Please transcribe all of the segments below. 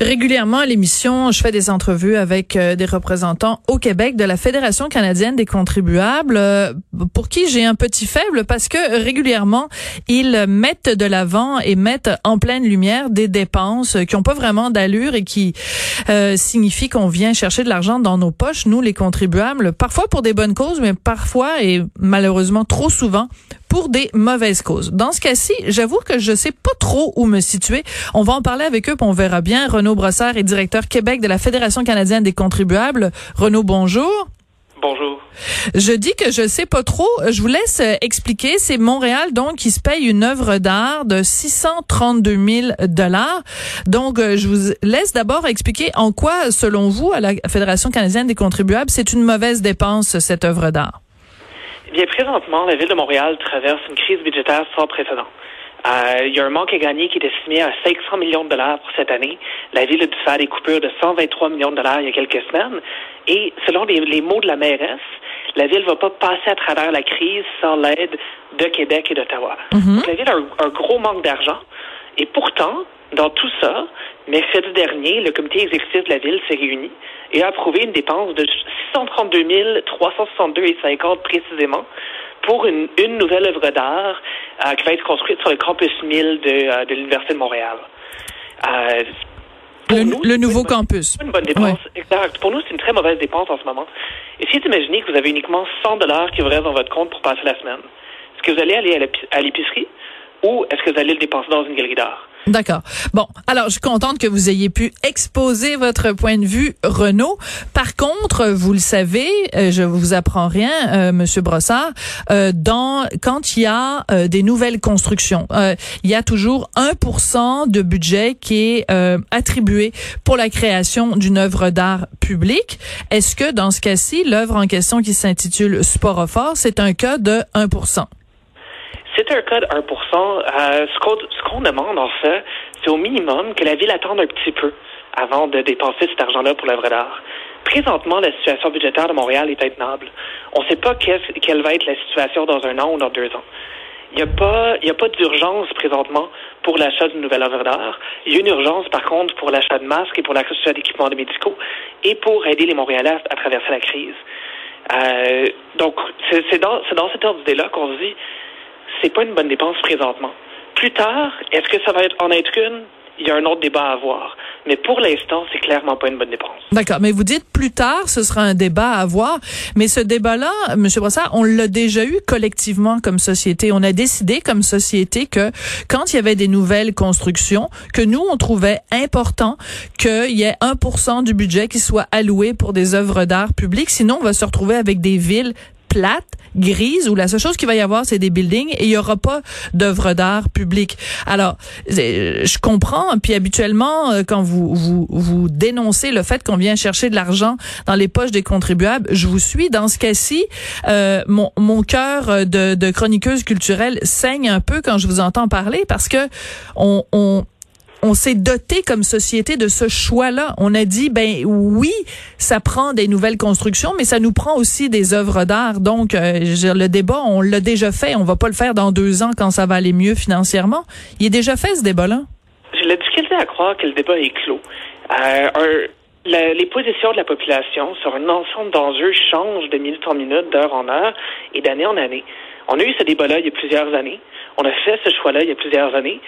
Régulièrement à l'émission, je fais des entrevues avec euh, des représentants au Québec de la Fédération canadienne des contribuables, euh, pour qui j'ai un petit faible parce que régulièrement, ils mettent de l'avant et mettent en pleine lumière des dépenses qui ont pas vraiment d'allure et qui euh, signifient qu'on vient chercher de l'argent dans nos poches, nous les contribuables, parfois pour des bonnes causes, mais parfois et malheureusement trop souvent pour des mauvaises causes. Dans ce cas-ci, j'avoue que je sais pas trop où me situer. On va en parler avec eux, puis on verra bien. Renaud Brossard est directeur Québec de la Fédération canadienne des contribuables. Renaud, bonjour. Bonjour. Je dis que je sais pas trop. Je vous laisse euh, expliquer. C'est Montréal donc qui se paye une œuvre d'art de 632 000 dollars. Donc euh, je vous laisse d'abord expliquer en quoi, selon vous, à la Fédération canadienne des contribuables, c'est une mauvaise dépense cette œuvre d'art. Bien, présentement, la ville de Montréal traverse une crise budgétaire sans précédent. Euh, il y a un manque à gagner qui est estimé à 500 millions de dollars pour cette année. La ville a dû faire des coupures de 123 millions de dollars il y a quelques semaines. Et selon les, mots de la mairesse, la ville ne va pas passer à travers la crise sans l'aide de Québec et d'Ottawa. Mhm. la ville a un, gros manque d'argent. Et pourtant, dans tout ça, mercredi dernier, le comité exécutif de la ville s'est réuni et a approuvé une dépense de 632 362,50 précisément pour une, une nouvelle œuvre d'art euh, qui va être construite sur le campus 1000 de, euh, de l'Université de Montréal. Euh, le, nous, le nouveau campus. Une bonne dépense, exact. Pour nous, c'est une très mauvaise dépense en ce moment. Essayez d'imaginer que vous avez uniquement 100 dollars qui vous restent dans votre compte pour passer la semaine. Est-ce que vous allez aller à l'épicerie ou est-ce que vous allez le dépenser dans une galerie d'art? D'accord. Bon, alors je suis contente que vous ayez pu exposer votre point de vue, Renaud. Par contre, vous le savez, euh, je vous apprends rien, euh, Monsieur Brossard. Euh, dans quand il y a euh, des nouvelles constructions, il y a toujours 1% de budget qui est attribué pour la création d'une œuvre d'art publique. Est-ce que dans ce cas-ci, l'œuvre en question qui s'intitule Sport c'est un cas de 1%? C'est un cas de 1% euh, Ce qu'on demande, en fait, c'est au minimum que la ville attende un petit peu avant de dépenser cet argent-là pour l'œuvre d'art. Présentement, la situation budgétaire de Montréal est intenable. On ne sait pas quelle va être la situation dans un an ou dans deux ans. Il n'y a pas, a pas d'urgence présentement pour l'achat d'une nouvelle œuvre d'art. Il y a une urgence, par contre, pour l'achat de masques et pour l'achat d'équipements médicaux et pour aider les Montréalais à traverser la crise. Euh, donc, c'est dans, dans cet ordre d'idée-là qu'on se dit, c'est pas une bonne dépense présentement. Plus tard, est-ce que ça va être en être une? Il y a un autre débat à avoir. Mais pour l'instant, c'est clairement pas une bonne dépense. D'accord. Mais vous dites plus tard, ce sera un débat à avoir. Mais ce débat-là, M. Brossard, on l'a déjà eu collectivement comme société. On a décidé comme société que quand il y avait des nouvelles constructions, que nous, on trouvait important qu'il y ait 1% du budget qui soit alloué pour des œuvres d'art publiques. Sinon, on va se retrouver avec des villes plate, grise, où la seule chose qu'il va y avoir, c'est des buildings et il y aura pas d'œuvres d'art publiques. Alors, je comprends, puis habituellement, euh, quand vous, vous, vous dénoncez le fait qu'on vient chercher de l'argent dans les poches des contribuables, je vous suis. Dans ce cas-ci, euh, mon, mon cœur de, de chroniqueuse culturelle saigne un peu quand je vous entends parler parce que on, on on s'est doté comme société de ce choix-là. On a dit, ben oui, ça prend des nouvelles constructions, mais ça nous prend aussi des œuvres d'art. Donc, euh, le débat, on l'a déjà fait. On va pas le faire dans deux ans quand ça va aller mieux financièrement. Il est déjà fait ce débat-là. J'ai la difficulté à croire que le débat est clos. Euh, les positions de la population sur un ensemble d'enjeux changent de minute en minute, d'heure en heure et d'année en année. On a eu ce débat-là il y a plusieurs années. On a fait ce choix-là il y a plusieurs années.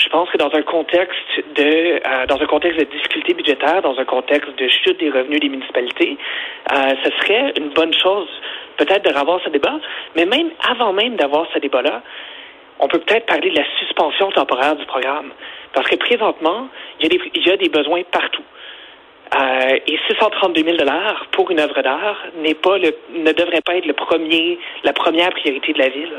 Je pense que dans un contexte de euh, dans un contexte de difficulté budgétaire, dans un contexte de chute des revenus des municipalités, euh, ce serait une bonne chose peut-être de revoir ce débat, mais même avant même d'avoir ce débat-là, on peut peut-être parler de la suspension temporaire du programme. Parce que présentement, il y a des, il y a des besoins partout. Euh, et 632 000 dollars pour une œuvre d'art n'est pas le, ne devrait pas être le premier, la première priorité de la ville.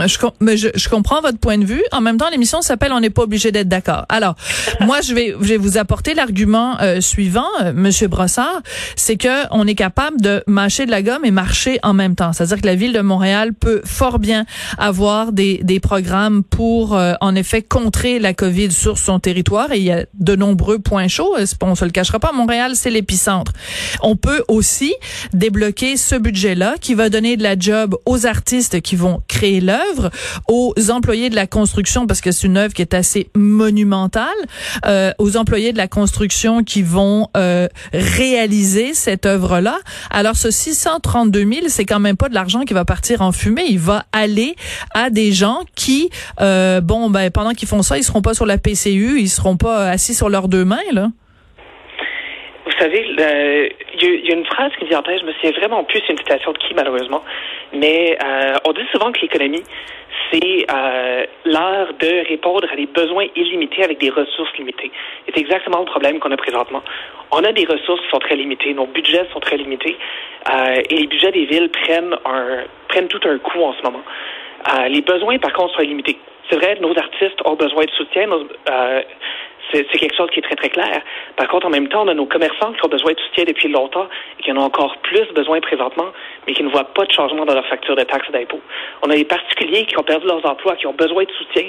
Euh, je, mais je, je, comprends votre point de vue. En même temps, l'émission s'appelle On n'est pas obligé d'être d'accord. Alors, moi, je vais, je vais vous apporter l'argument euh, suivant, euh, Monsieur Brossard, c'est que on est capable de mâcher de la gomme et marcher en même temps. C'est-à-dire que la ville de Montréal peut fort bien avoir des, des programmes pour, en effet, contrer la COVID sur son territoire. Et il y a de nombreux points chauds. On se le cachera pas. Montréal, c'est l'épicentre. On peut aussi débloquer ce budget-là qui va donner de la job aux artistes qui vont créer l'œuvre, aux employés de la construction parce que c'est une œuvre qui est assez monumentale, euh, aux employés de la construction qui vont euh, réaliser cette œuvre-là. Alors ce 632 000, c'est quand même pas de l'argent qui va partir en fumée. Il va aller à des gens qui, euh, bon, ben pendant qu'ils font ça, ils seront pas sur la PCU, ils seront pas assis sur leurs deux mains là. Vous savez, il y, a une phrase qui me vient en tête, je me souviens vraiment plus, c'est une citation de qui malheureusement, mais euh, on dit souvent que l'économie, c'est euh, l'art de répondre à des besoins illimités avec des ressources limitées. C'est exactement le problème qu'on a présentement. On a des ressources qui sont très limitées, nos budgets sont très limités, euh, et les budgets des villes prennent un prennent tout un coup en ce moment. Euh, les besoins, par contre, sont limités. C'est vrai, nos artistes ont besoin de soutien. C'est quelque chose qui est très, très clair. Par contre, en même temps, on a nos commerçants qui ont besoin de soutien depuis longtemps et qui en ont encore plus besoin présentement, mais qui ne voient pas de changement dans leur facture de taxes d'impôt. On a des particuliers qui ont perdu leurs emplois, qui ont besoin de soutien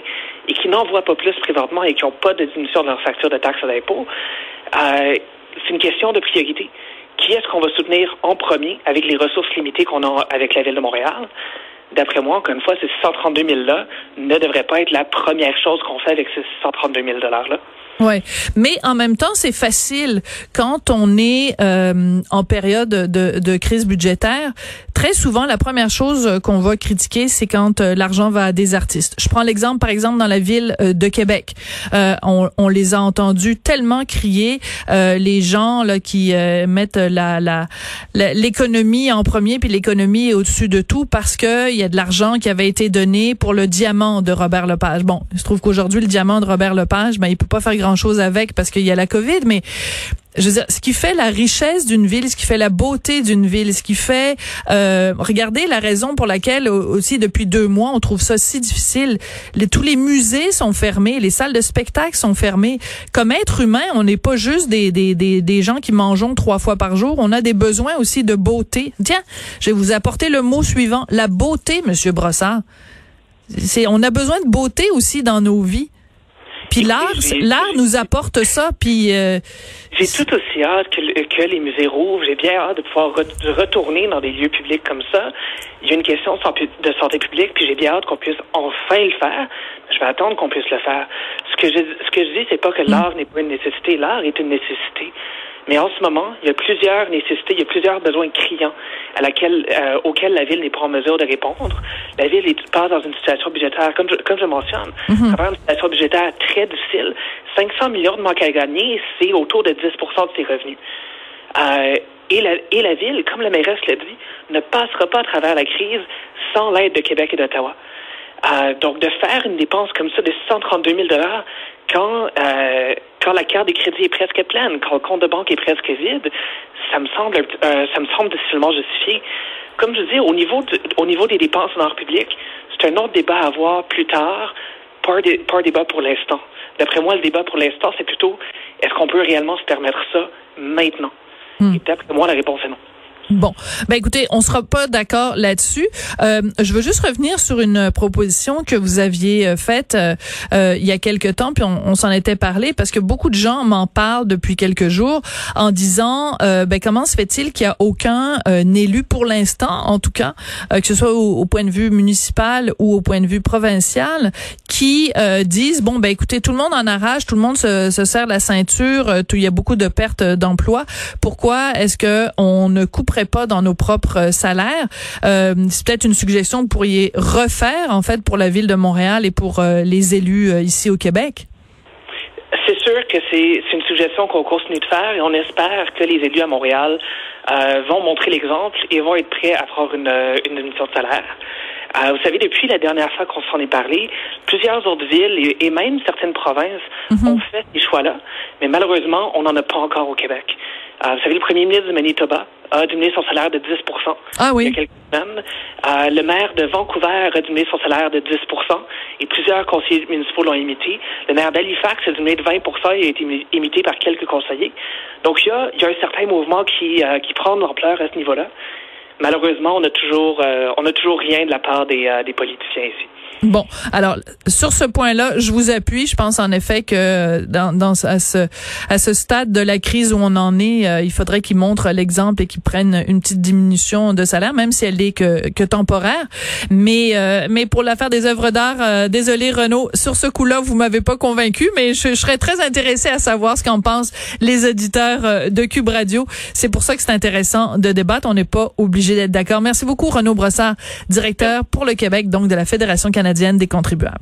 et qui n'en voient pas plus présentement et qui n'ont pas de diminution de leur facture de taxes d'impôt. Euh, c'est une question de priorité. Qui est-ce qu'on va soutenir en premier avec les ressources limitées qu'on a avec la Ville de Montréal? d'après moi, encore une fois, ces 632 000-là ne devraient pas être la première chose qu'on fait avec ces 632 000 $-là. Ouais, mais en même temps, c'est facile quand on est euh, en période de, de, crise budgétaire. Très souvent, la première chose qu'on va critiquer, c'est quand euh, l'argent va à des artistes. Je prends l'exemple, par exemple, dans la ville euh, de Québec. On, les a entendus tellement crier, les gens là qui mettent la l'économie en premier, puis l'économie au-dessus de tout, parce que il y a de l'argent qui avait été donné pour le diamant de Robert Lepage. Bon, il se trouve qu'aujourd'hui, le diamant de Robert Lepage, ben il peut pas faire grand chose avec parce qu'il y a la COVID, mais je veux dire, ce qui fait la richesse d'une ville, ce qui fait la beauté d'une ville, ce qui fait, euh, regardez la raison pour laquelle aussi depuis deux mois on trouve ça si difficile. Tous les musées sont fermés, les salles de spectacle sont fermées. Comme être humain, on n'est pas juste des, des, des, des gens qui mangeons trois fois par jour. On a des besoins aussi de beauté. Tiens, je vais vous apporter le mot suivant, la beauté, Monsieur Brossard. C'est, on a besoin de beauté aussi dans nos vies. Puis l'art, l'art nous apporte ça. Puis euh, j'ai tout aussi hâte que, que les musées rouvrent. J'ai bien hâte de pouvoir retourner dans des lieux publics comme ça. Il y a une question de santé publique, puis j'ai bien hâte qu'on puisse enfin le faire. Je vais attendre qu'on puisse le faire. Ce que je, ce que je dis, c'est pas que mm. l'art n'est pas une nécessité. L'art est une nécessité. Mais en ce moment, il y a plusieurs nécessités, il y a plusieurs besoins criants à laquelle, euh, auxquels la ville n'est pas en mesure de répondre. La ville est, passe dans une situation budgétaire, comme je, comme je mentionne, mm une situation budgétaire très difficile. 500 millions de manque à gagner, c'est autour de 10% de ses revenus. Euh, et, la, et la ville, comme la mairesse l'a dit, ne passera pas à travers la crise sans l'aide de Québec et d'Ottawa. Euh, donc, de faire une dépense comme ça de 132 000 quand euh, quand la carte des crédits est presque pleine, quand le compte de banque est presque vide, ça me semble euh, ça me semble difficilement justifié. Comme je dis, au niveau au niveau des dépenses en art public, c'est un autre débat à avoir plus tard, pas un, débat pour l'instant. D'après moi, le débat pour l'instant, c'est plutôt est-ce qu'on peut réellement se permettre ça maintenant? Hmm. Et d'après moi, la réponse est non. Bon, ben écoutez, on sera pas d'accord là-dessus. Euh, je veux juste revenir sur une proposition que vous aviez euh, faite euh, euh, il y a quelque temps, puis on, s'en était parlé parce que beaucoup de gens m'en parlent depuis quelques jours en disant, euh, ben comment se fait-il qu'il y a aucun élu pour l'instant, en tout cas, que ce soit au, point de vue municipal ou au point de vue provincial, qui disent bon ben écoutez, tout le monde en arrache, tout le monde se, se serre la ceinture, tout, il y a beaucoup de pertes d'emplois. Pourquoi est-ce que on ne pas dans nos propres euh, salaires. Euh, c'est peut-être une suggestion que vous pourriez refaire en fait pour la ville de Montréal et pour euh, les élus ici au Québec. C'est sûr que c'est une suggestion qu'on continue de faire et on espère que les élus à Montréal vont montrer l'exemple et vont être prêts à avoir une, une diminution de salaire. vous savez, depuis la dernière fois qu'on s'en est parlé, plusieurs autres villes et, même certaines provinces mhm. ont fait ces choix-là, mais malheureusement, on n'en a pas encore au Québec. Vous savez, le premier ministre du Manitoba a diminué son salaire de 10 ah oui. il y a quelques semaines. Euh, le maire de Vancouver a diminué son salaire de 10% et plusieurs conseillers municipaux l'ont imité. Le maire d'Halifax a diminué de 20% et a été imité par quelques conseillers. Donc, il y a, il y a un certain mouvement qui, euh, qui prend de l'ampleur à ce niveau-là. Malheureusement, on n'a toujours, euh, on a toujours rien de la part des, des politiciens ici. Bon, alors sur ce point-là, je vous appuie. Je pense en effet que dans, dans à ce à ce stade de la crise où on en est, euh, il faudrait qu'ils montrent l'exemple et qu'ils prennent une petite diminution de salaire, même si elle est que, que temporaire. Mais euh, mais pour l'affaire des œuvres d'art, euh, désolé Renaud, sur ce coup-là, vous m'avez pas convaincu, mais je, je, serais très intéressée à savoir ce qu'en pensent les auditeurs de Cube Radio. C'est pour ça que c'est intéressant de débattre. On n'est pas obligé d'être d'accord. Merci beaucoup Renaud Brossard, directeur pour le Québec donc de la Fédération canadienne canadienne des contribuables.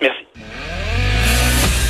Merci.